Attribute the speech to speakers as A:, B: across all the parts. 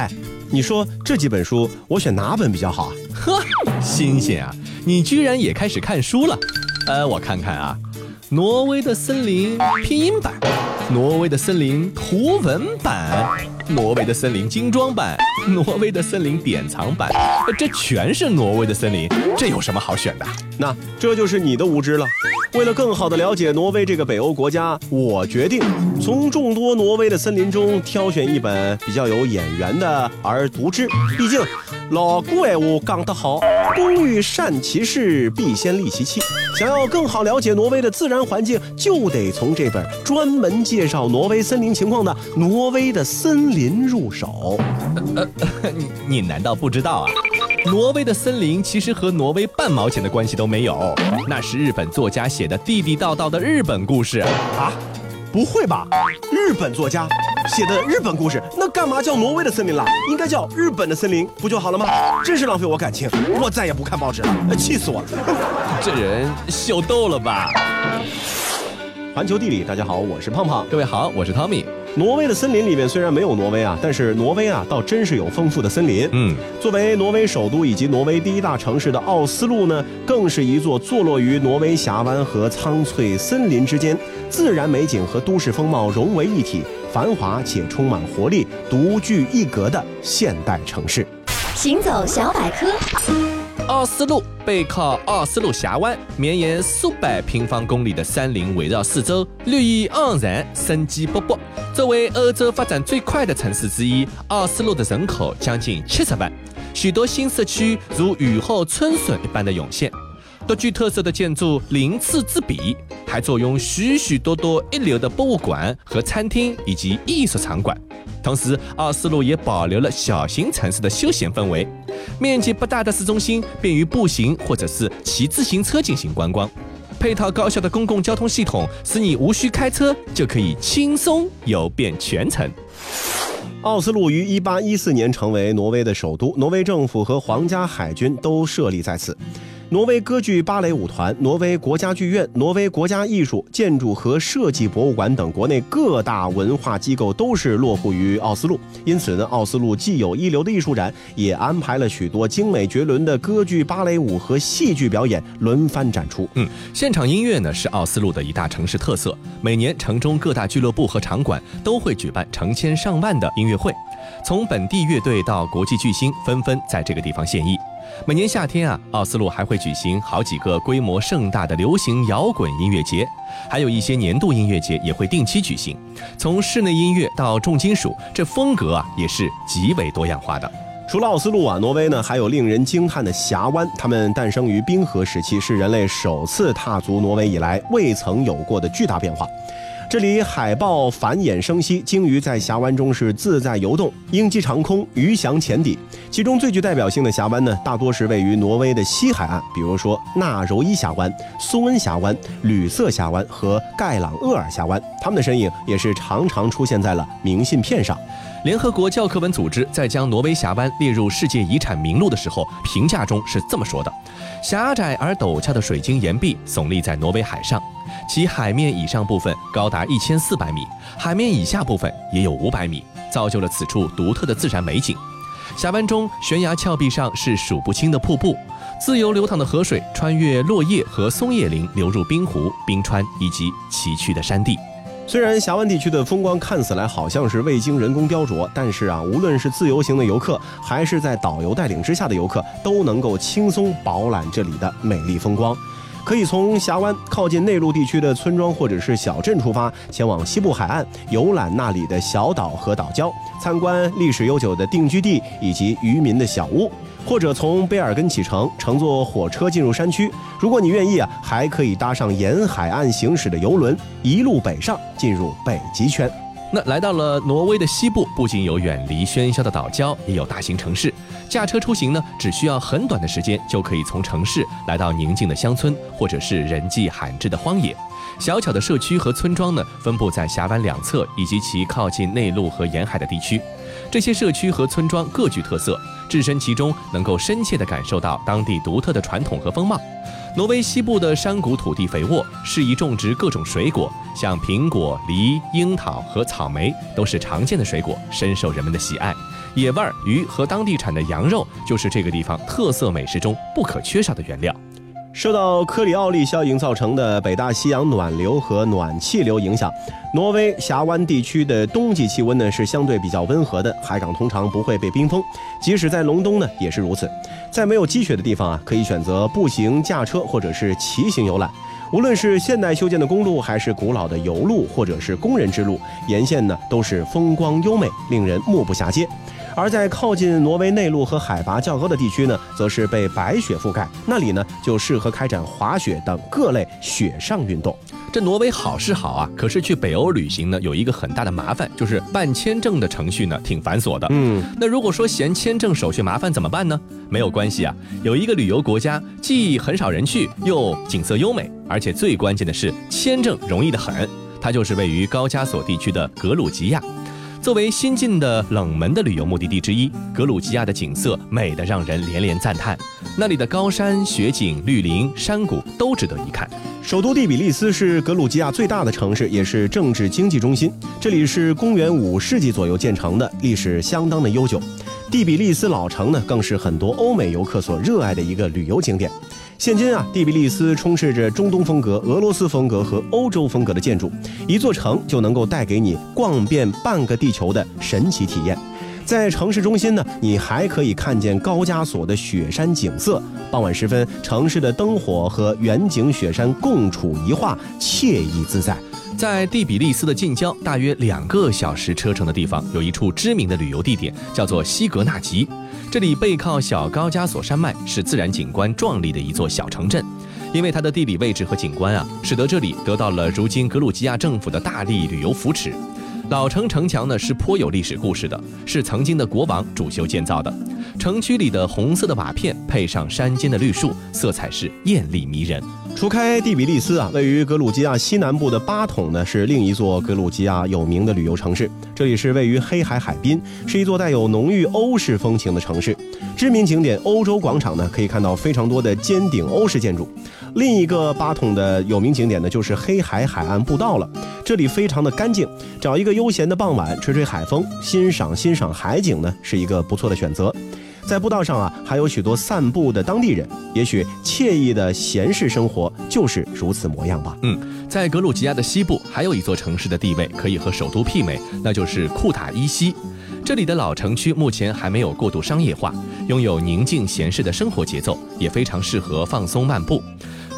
A: 哎，你说这几本书我选哪本比较好啊？
B: 呵，星星啊！你居然也开始看书了？呃，我看看啊，《挪威的森林》拼音版，《挪威的森林》图文版，《挪威的森林》精装版，《挪威的森林》典藏版，这全是挪威的森林，这有什么好选的？
A: 那这就是你的无知了。为了更好地了解挪威这个北欧国家，我决定从众多挪威的森林中挑选一本比较有眼缘的而读之。毕竟老古哎我讲得好，工欲善其事，必先利其器。想要更好了解挪威的自然环境，就得从这本专门介绍挪威森林情况的《挪威的森林》入手。
B: 呃，你你难道不知道啊？挪威的森林其实和挪威半毛钱的关系都没有，那是日本作家写的地地道道的日本故事啊！
A: 不会吧？日本作家写的日本故事，那干嘛叫挪威的森林了？应该叫日本的森林不就好了吗？真是浪费我感情，我再也不看报纸了，气死我了！
B: 这人秀逗了吧？
A: 环球地理，大家好，我是胖胖。
B: 各位好，我是汤米。
A: 挪威的森林里面虽然没有挪威啊，但是挪威啊倒真是有丰富的森林。
B: 嗯，
A: 作为挪威首都以及挪威第一大城市的奥斯陆呢，更是一座坐落于挪威峡湾和苍翠森林之间，自然美景和都市风貌融为一体，繁华且充满活力，独具一格的现代城市。
C: 行走小百科。
B: 奥斯陆背靠奥斯陆峡湾，绵延数百平方公里的山林围绕四周，绿意盎然，生机勃勃。作为欧洲发展最快的城市之一，奥斯陆的人口将近七十万，许多新社区如雨后春笋一般的涌现。独具特色的建筑鳞次栉比，还坐拥许许多多一流的博物馆和餐厅以及艺术场馆。同时，奥斯陆也保留了小型城市的休闲氛围。面积不大的市中心，便于步行或者是骑自行车进行观光。配套高效的公共交通系统，使你无需开车就可以轻松游遍全城。
A: 奥斯陆于1814年成为挪威的首都，挪威政府和皇家海军都设立在此。挪威歌剧芭蕾舞团、挪威国家剧院、挪威国家艺术、建筑和设计博物馆等国内各大文化机构都是落户于奥斯陆，因此呢，奥斯陆既有一流的艺术展，也安排了许多精美绝伦的歌剧、芭蕾舞和戏剧表演轮番展出。
B: 嗯，现场音乐呢是奥斯陆的一大城市特色，每年城中各大俱乐部和场馆都会举办成千上万的音乐会，从本地乐队到国际巨星纷纷在这个地方献艺。每年夏天啊，奥斯陆还会举行好几个规模盛大的流行摇滚音乐节，还有一些年度音乐节也会定期举行。从室内音乐到重金属，这风格啊也是极为多样化的。
A: 除了奥斯陆啊，挪威呢还有令人惊叹的峡湾，它们诞生于冰河时期，是人类首次踏足挪威以来未曾有过的巨大变化。这里海豹繁衍生息，鲸鱼在峡湾中是自在游动，鹰击长空，鱼翔浅底。其中最具代表性的峡湾呢，大多是位于挪威的西海岸，比如说纳柔伊峡湾、苏恩峡湾、吕瑟峡湾和盖朗厄尔峡湾。它们的身影也是常常出现在了明信片上。
B: 联合国教科文组织在将挪威峡湾列入世界遗产名录的时候，评价中是这么说的：狭窄而陡峭的水晶岩壁耸立在挪威海上。其海面以上部分高达一千四百米，海面以下部分也有五百米，造就了此处独特的自然美景。峡湾中悬崖峭壁上是数不清的瀑布，自由流淌的河水穿越落叶和松叶林，流入冰湖、冰川以及崎岖的山地。
A: 虽然峡湾地区的风光看起来好像是未经人工雕琢，但是啊，无论是自由行的游客，还是在导游带领之下的游客，都能够轻松饱览这里的美丽风光。可以从峡湾靠近内陆地区的村庄或者是小镇出发，前往西部海岸游览那里的小岛和岛礁，参观历史悠久的定居地以及渔民的小屋，或者从贝尔根启程，乘坐火车进入山区。如果你愿意啊，还可以搭上沿海岸行驶的游轮，一路北上进入北极圈。
B: 那来到了挪威的西部，不仅有远离喧嚣的岛礁，也有大型城市。驾车出行呢，只需要很短的时间，就可以从城市来到宁静的乡村，或者是人迹罕至的荒野。小巧的社区和村庄呢，分布在峡湾两侧以及其靠近内陆和沿海的地区。这些社区和村庄各具特色，置身其中，能够深切地感受到当地独特的传统和风貌。挪威西部的山谷土地肥沃，适宜种植各种水果，像苹果、梨、樱桃和草莓都是常见的水果，深受人们的喜爱。野味儿、鱼和当地产的羊肉就是这个地方特色美食中不可缺少的原料。
A: 受到科里奥利效应造成的北大西洋暖流和暖气流影响，挪威峡湾地区的冬季气温呢是相对比较温和的，海港通常不会被冰封，即使在隆冬呢也是如此。在没有积雪的地方啊，可以选择步行、驾车或者是骑行游览。无论是现代修建的公路，还是古老的油路，或者是工人之路，沿线呢都是风光优美，令人目不暇接。而在靠近挪威内陆和海拔较高的地区呢，则是被白雪覆盖，那里呢就适合开展滑雪等各类雪上运动。
B: 这挪威好是好啊，可是去北欧旅行呢，有一个很大的麻烦，就是办签证的程序呢挺繁琐的。
A: 嗯，
B: 那如果说嫌签证手续麻烦怎么办呢？没有关系啊，有一个旅游国家既很少人去，又景色优美，而且最关键的是签证容易得很，它就是位于高加索地区的格鲁吉亚。作为新晋的冷门的旅游目的地之一，格鲁吉亚的景色美得让人连连赞叹。那里的高山、雪景、绿林、山谷都值得一看。
A: 首都第比利斯是格鲁吉亚最大的城市，也是政治经济中心。这里是公元五世纪左右建成的，历史相当的悠久。第比利斯老城呢，更是很多欧美游客所热爱的一个旅游景点。现今啊，蒂比利斯充斥着中东风格、俄罗斯风格和欧洲风格的建筑，一座城就能够带给你逛遍半个地球的神奇体验。在城市中心呢，你还可以看见高加索的雪山景色。傍晚时分，城市的灯火和远景雪山共处一画，惬意自在。
B: 在第比利斯的近郊，大约两个小时车程的地方，有一处知名的旅游地点，叫做西格纳吉。这里背靠小高加索山脉，是自然景观壮丽的一座小城镇。因为它的地理位置和景观啊，使得这里得到了如今格鲁吉亚政府的大力旅游扶持。老城城墙呢是颇有历史故事的，是曾经的国王主修建造的。城区里的红色的瓦片配上山间的绿树，色彩是艳丽迷人。
A: 除开第比利斯啊，位于格鲁吉亚西南部的巴统呢，是另一座格鲁吉亚有名的旅游城市。这里是位于黑海海滨，是一座带有浓郁欧式风情的城市。知名景点欧洲广场呢，可以看到非常多的尖顶欧式建筑。另一个巴统的有名景点呢，就是黑海海岸步道了。这里非常的干净，找一个悠闲的傍晚，吹吹海风，欣赏欣赏海景呢，是一个不错的选择。在步道上啊，还有许多散步的当地人，也许惬意的闲适生活就是如此模样吧。
B: 嗯，在格鲁吉亚的西部，还有一座城市的地位可以和首都媲美，那就是库塔伊西。这里的老城区目前还没有过度商业化，拥有宁静闲适的生活节奏，也非常适合放松漫步。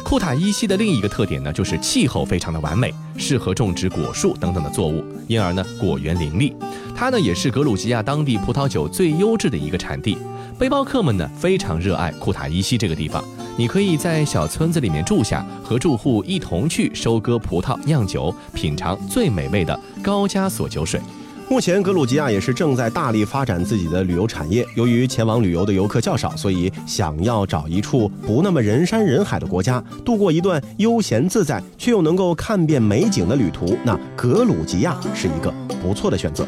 B: 库塔伊西的另一个特点呢，就是气候非常的完美，适合种植果树等等的作物，因而呢果园林立。它呢也是格鲁吉亚当地葡萄酒最优质的一个产地。背包客们呢非常热爱库塔伊西这个地方，你可以在小村子里面住下，和住户一同去收割葡萄、酿酒，品尝最美味的高加索酒水。
A: 目前，格鲁吉亚也是正在大力发展自己的旅游产业。由于前往旅游的游客较少，所以想要找一处不那么人山人海的国家，度过一段悠闲自在却又能够看遍美景的旅途，那格鲁吉亚是一个不错的选择。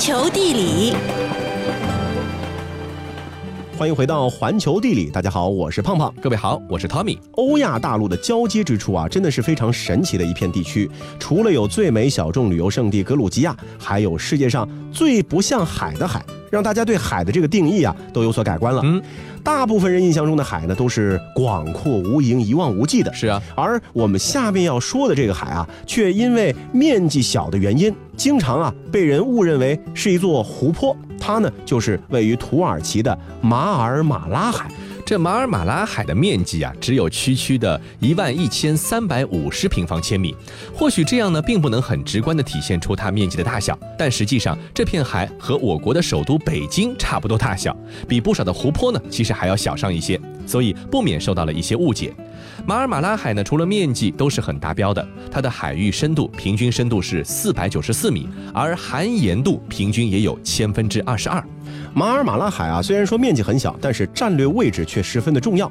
D: 球地理，
A: 欢迎回到环球地理。大家好，我是胖胖。
B: 各位好，我是 Tommy。
A: 欧亚大陆的交接之处啊，真的是非常神奇的一片地区。除了有最美小众旅游胜地格鲁吉亚，还有世界上最不像海的海，让大家对海的这个定义啊都有所改观了。
B: 嗯，
A: 大部分人印象中的海呢，都是广阔无垠、一望无际的。
B: 是啊，
A: 而我们下面要说的这个海啊，却因为面积小的原因，经常啊被人误认为是一座湖泊。它呢，就是位于土耳其的马尔马拉海。
B: 这马尔马拉海的面积啊，只有区区的一万一千三百五十平方千米。或许这样呢，并不能很直观地体现出它面积的大小，但实际上这片海和我国的首都北京差不多大小，比不少的湖泊呢，其实还要小上一些，所以不免受到了一些误解。马尔马拉海呢，除了面积都是很达标的，它的海域深度平均深度是四百九十四米，而含盐度平均也有千分之二十二。
A: 马尔马拉海啊，虽然说面积很小，但是战略位置却十分的重要。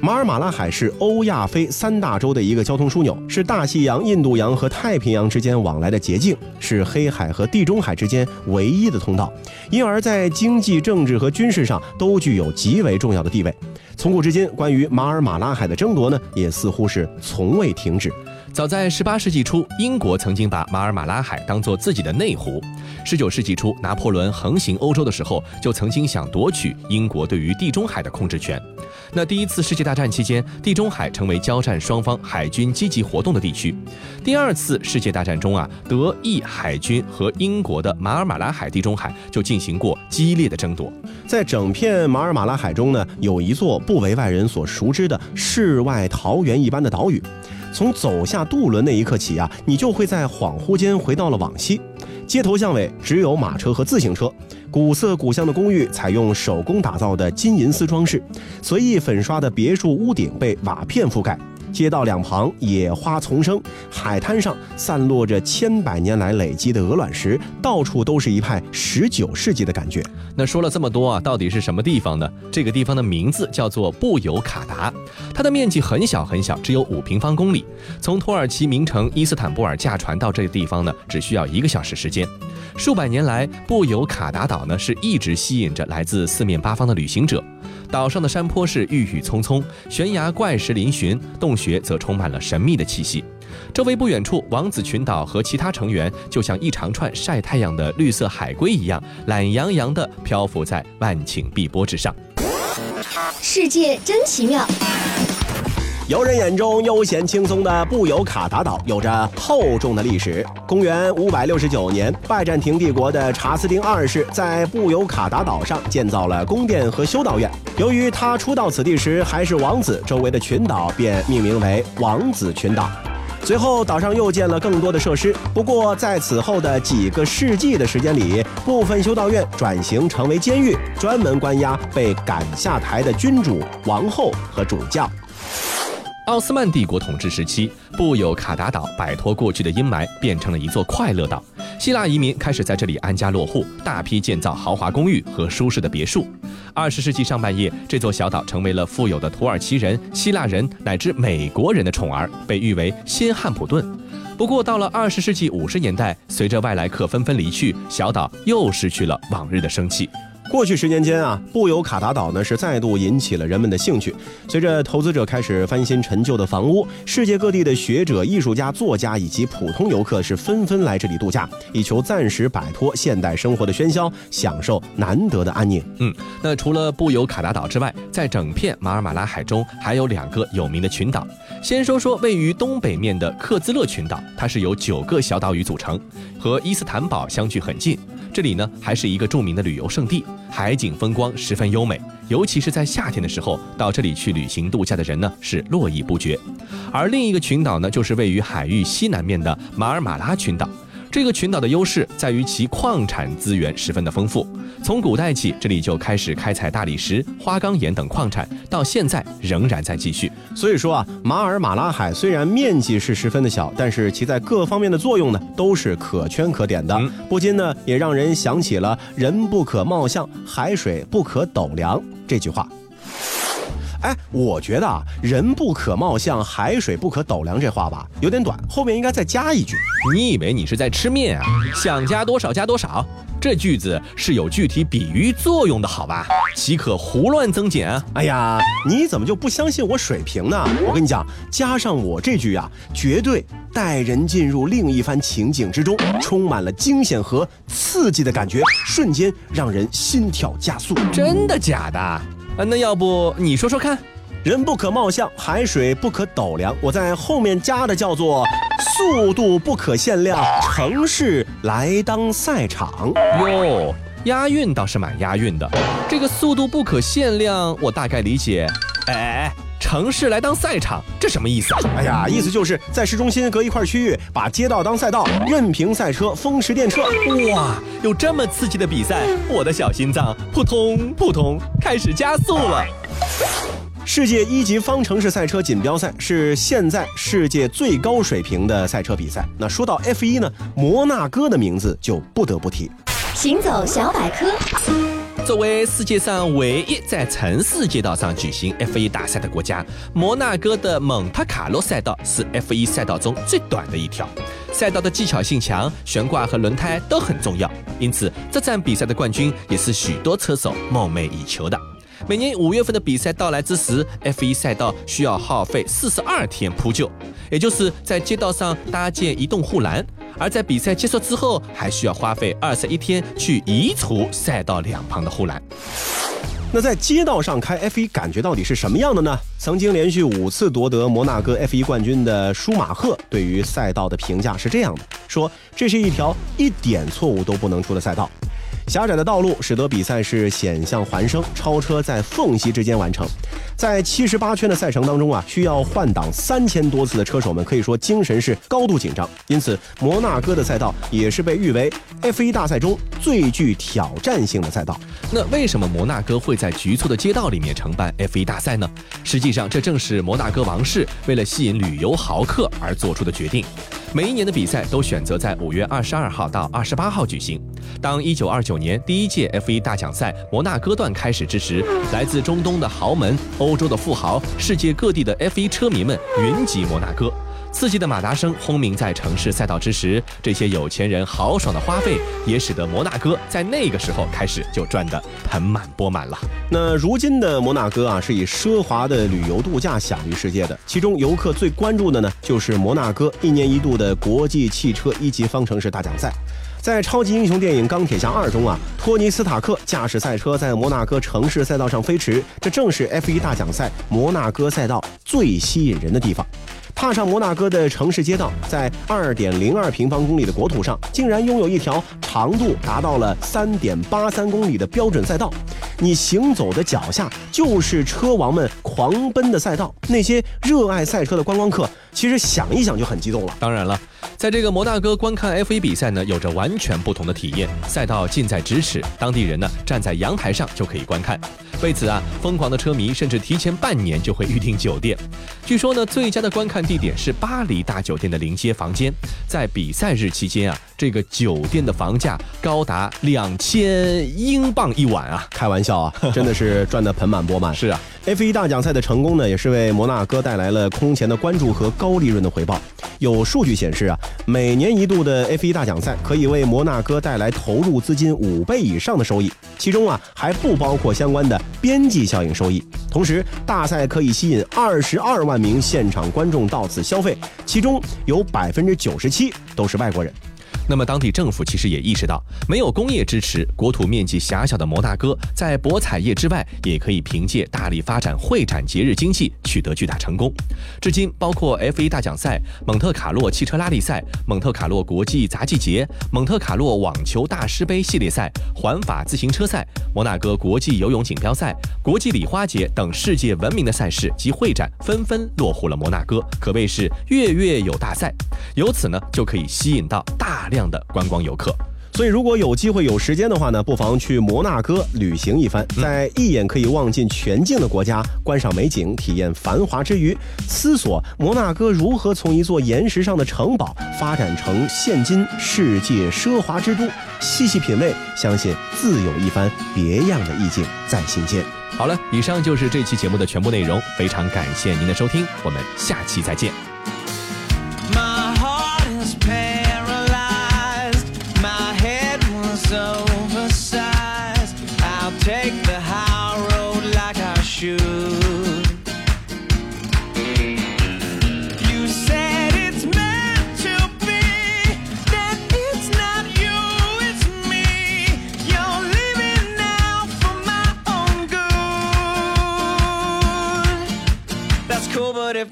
A: 马尔马拉海是欧亚非三大洲的一个交通枢纽，是大西洋、印度洋和太平洋之间往来的捷径，是黑海和地中海之间唯一的通道，因而，在经济、政治和军事上都具有极为重要的地位。从古至今，关于马尔马拉海的争夺呢，也似乎是从未停止。
B: 早在18世纪初，英国曾经把马尔马拉海当作自己的内湖。19世纪初，拿破仑横行欧洲的时候，就曾经想夺取英国对于地中海的控制权。那第一次世界大战期间，地中海成为交战双方海军积极活动的地区。第二次世界大战中啊，德意海军和英国的马尔马拉海地中海就进行过激烈的争夺。
A: 在整片马尔马拉海中呢，有一座不为外人所熟知的世外桃源一般的岛屿。从走下渡轮那一刻起啊，你就会在恍惚间回到了往昔。街头巷尾只有马车和自行车，古色古香的公寓采用手工打造的金银丝装饰，随意粉刷的别墅屋顶被瓦片覆盖。街道两旁野花丛生，海滩上散落着千百年来累积的鹅卵石，到处都是一派十九世纪的感觉。
B: 那说了这么多啊，到底是什么地方呢？这个地方的名字叫做布尤卡达，它的面积很小很小，只有五平方公里。从土耳其名城伊斯坦布尔驾船到这个地方呢，只需要一个小时时间。数百年来，布尤卡达岛呢是一直吸引着来自四面八方的旅行者。岛上的山坡是郁郁葱葱，悬崖怪石嶙峋，洞穴则充满了神秘的气息。周围不远处，王子群岛和其他成员就像一长串晒太阳的绿色海龟一样，懒洋洋地漂浮在万顷碧波之上。
C: 世界真奇妙。
A: 游人眼中悠闲轻松的布尤卡达岛有着厚重的历史。公元五百六十九年，拜占庭帝国的查斯丁二世在布尤卡达岛上建造了宫殿和修道院。由于他初到此地时还是王子，周围的群岛便命名为王子群岛。随后，岛上又建了更多的设施。不过，在此后的几个世纪的时间里，部分修道院转型成为监狱，专门关押被赶下台的君主、王后和主教。
B: 奥斯曼帝国统治时期，布有卡达岛摆脱过去的阴霾，变成了一座快乐岛。希腊移民开始在这里安家落户，大批建造豪华公寓和舒适的别墅。二十世纪上半叶，这座小岛成为了富有的土耳其人、希腊人乃至美国人的宠儿，被誉为新汉普顿。不过，到了二十世纪五十年代，随着外来客纷纷离去，小岛又失去了往日的生气。
A: 过去十年间啊，布尤卡达岛呢是再度引起了人们的兴趣。随着投资者开始翻新陈旧的房屋，世界各地的学者、艺术家、作家以及普通游客是纷纷来这里度假，以求暂时摆脱现代生活的喧嚣，享受难得的安宁。
B: 嗯，那除了布尤卡达岛之外，在整片马尔马拉海中还有两个有名的群岛。先说说位于东北面的克孜勒群岛，它是由九个小岛屿组成，和伊斯坦堡相距很近。这里呢还是一个著名的旅游胜地，海景风光十分优美，尤其是在夏天的时候，到这里去旅行度假的人呢是络绎不绝。而另一个群岛呢，就是位于海域西南面的马尔马拉群岛。这个群岛的优势在于其矿产资源十分的丰富，从古代起这里就开始开采大理石、花岗岩等矿产，到现在仍然在继续。
A: 所以说啊，马尔马拉海虽然面积是十分的小，但是其在各方面的作用呢都是可圈可点的，不禁呢也让人想起了“人不可貌相，海水不可斗量”这句话。哎，我觉得啊，“人不可貌相，海水不可斗量”这话吧有点短，后面应该再加一句。
B: 你以为你是在吃面啊？想加多少加多少。这句子是有具体比喻作用的，好吧？岂可胡乱增减？
A: 哎呀，你怎么就不相信我水平呢？我跟你讲，加上我这句啊，绝对带人进入另一番情景之中，充满了惊险和刺激的感觉，瞬间让人心跳加速。
B: 真的假的？啊，那要不你说说看？
A: 人不可貌相，海水不可斗量。我在后面加的叫做速度不可限量，城市来当赛场。
B: 哟，押韵倒是蛮押韵的。这个速度不可限量，我大概理解。哎哎哎，城市来当赛场，这什么意思啊？
A: 哎呀，意思就是在市中心隔一块区域，把街道当赛道，任凭赛车风驰电掣。
B: 哇，有这么刺激的比赛，我的小心脏扑通扑通开始加速了。
A: 世界一级方程式赛车锦标赛是现在世界最高水平的赛车比赛。那说到 F 一呢，摩纳哥的名字就不得不提。
C: 行走小百科，
B: 作为世界上唯一在城市街道上举行 F1 大赛的国家，摩纳哥的蒙特卡洛赛道是 F1 赛道中最短的一条。赛道的技巧性强，悬挂和轮胎都很重要，因此这站比赛的冠军也是许多车手梦寐以求的。每年五月份的比赛到来之时，F1 赛道需要耗费四十二天铺就，也就是在街道上搭建移动护栏；而在比赛结束之后，还需要花费二十一天去移除赛道两旁的护栏。
A: 那在街道上开 F1 感觉到底是什么样的呢？曾经连续五次夺得摩纳哥 F1 冠军的舒马赫对于赛道的评价是这样的：说这是一条一点错误都不能出的赛道。狭窄的道路使得比赛是险象环生，超车在缝隙之间完成。在七十八圈的赛程当中啊，需要换挡三千多次的车手们可以说精神是高度紧张。因此，摩纳哥的赛道也是被誉为 F1 大赛中最具挑战性的赛道。
B: 那为什么摩纳哥会在局促的街道里面承办 F1 大赛呢？实际上，这正是摩纳哥王室为了吸引旅游豪客而做出的决定。每一年的比赛都选择在五月二十二号到二十八号举行。当一九二九年第一届 F1 大奖赛摩纳哥段开始之时，来自中东的豪门、欧洲的富豪、世界各地的 F1 车迷们云集摩纳哥。刺激的马达声轰鸣在城市赛道之时，这些有钱人豪爽的花费也使得摩纳哥在那个时候开始就赚得盆满钵满了。
A: 那如今的摩纳哥啊，是以奢华的旅游度假享誉世界的，其中游客最关注的呢，就是摩纳哥一年一度的国际汽车一级方程式大奖赛。在超级英雄电影《钢铁侠二》中啊，托尼·斯塔克驾驶赛车在摩纳哥城市赛道上飞驰，这正是 F1 大奖赛摩纳哥赛道最吸引人的地方。踏上摩纳哥的城市街道，在二点零二平方公里的国土上，竟然拥有一条长度达到了三点八三公里的标准赛道。你行走的脚下就是车王们狂奔的赛道。那些热爱赛车的观光客，其实想一想就很激动了。
B: 当然了，在这个摩纳哥观看 F1 比赛呢，有着完全不同的体验。赛道近在咫尺，当地人呢站在阳台上就可以观看。为此啊，疯狂的车迷甚至提前半年就会预订酒店。据说呢，最佳的观看地点是巴黎大酒店的临街房间。在比赛日期间啊，这个酒店的房价高达两千英镑一晚啊！
A: 开玩笑啊，真的是赚得盆满钵满。
B: 是啊
A: ，F1 大奖赛的成功呢，也是为摩纳哥带来了空前的关注和高利润的回报。有数据显示啊，每年一度的 F1 大奖赛可以为摩纳哥带来投入资金五倍以上的收益，其中啊还不包括相关的边际效应收益。同时，大赛可以吸引二十二万名现场观众到此消费，其中有百分之九十七都是外国人。
B: 那么，当地政府其实也意识到，没有工业支持，国土面积狭小的摩纳哥，在博彩业之外，也可以凭借大力发展会展节日经济，取得巨大成功。至今，包括 F1 大奖赛、蒙特卡洛汽车拉力赛、蒙特卡洛国际杂技节、蒙特卡洛网球大师杯系列赛、环法自行车赛、摩纳哥国际游泳锦标赛、国际礼花节等世界闻名的赛事及会展，纷纷落户了摩纳哥，可谓是月月有大赛。由此呢，就可以吸引到大量的观光游客。
A: 所以，如果有机会、有时间的话呢，不妨去摩纳哥旅行一番，在一眼可以望尽全境的国家观赏美景、体验繁华之余，思索摩纳哥如何从一座岩石上的城堡发展成现今世界奢华之都，细细品味，相信自有一番别样的意境在心间。
B: 好了，以上就是这期节目的全部内容，非常感谢您的收听，我们下期再见。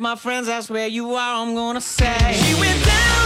E: my friends, that's where you are, I'm gonna say. She went down.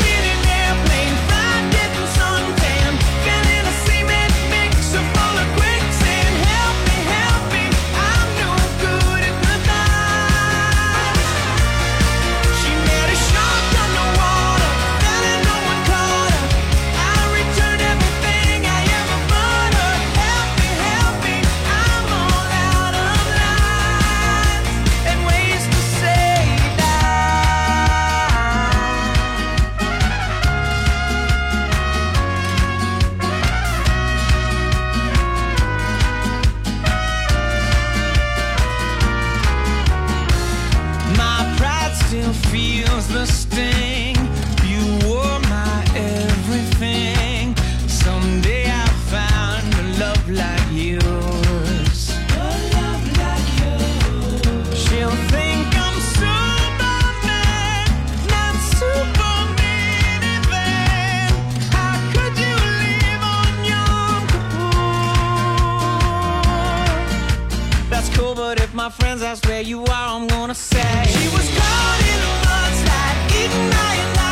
E: my friends, that's where you are, I'm gonna say. She was caught in a mudslide, eating my life.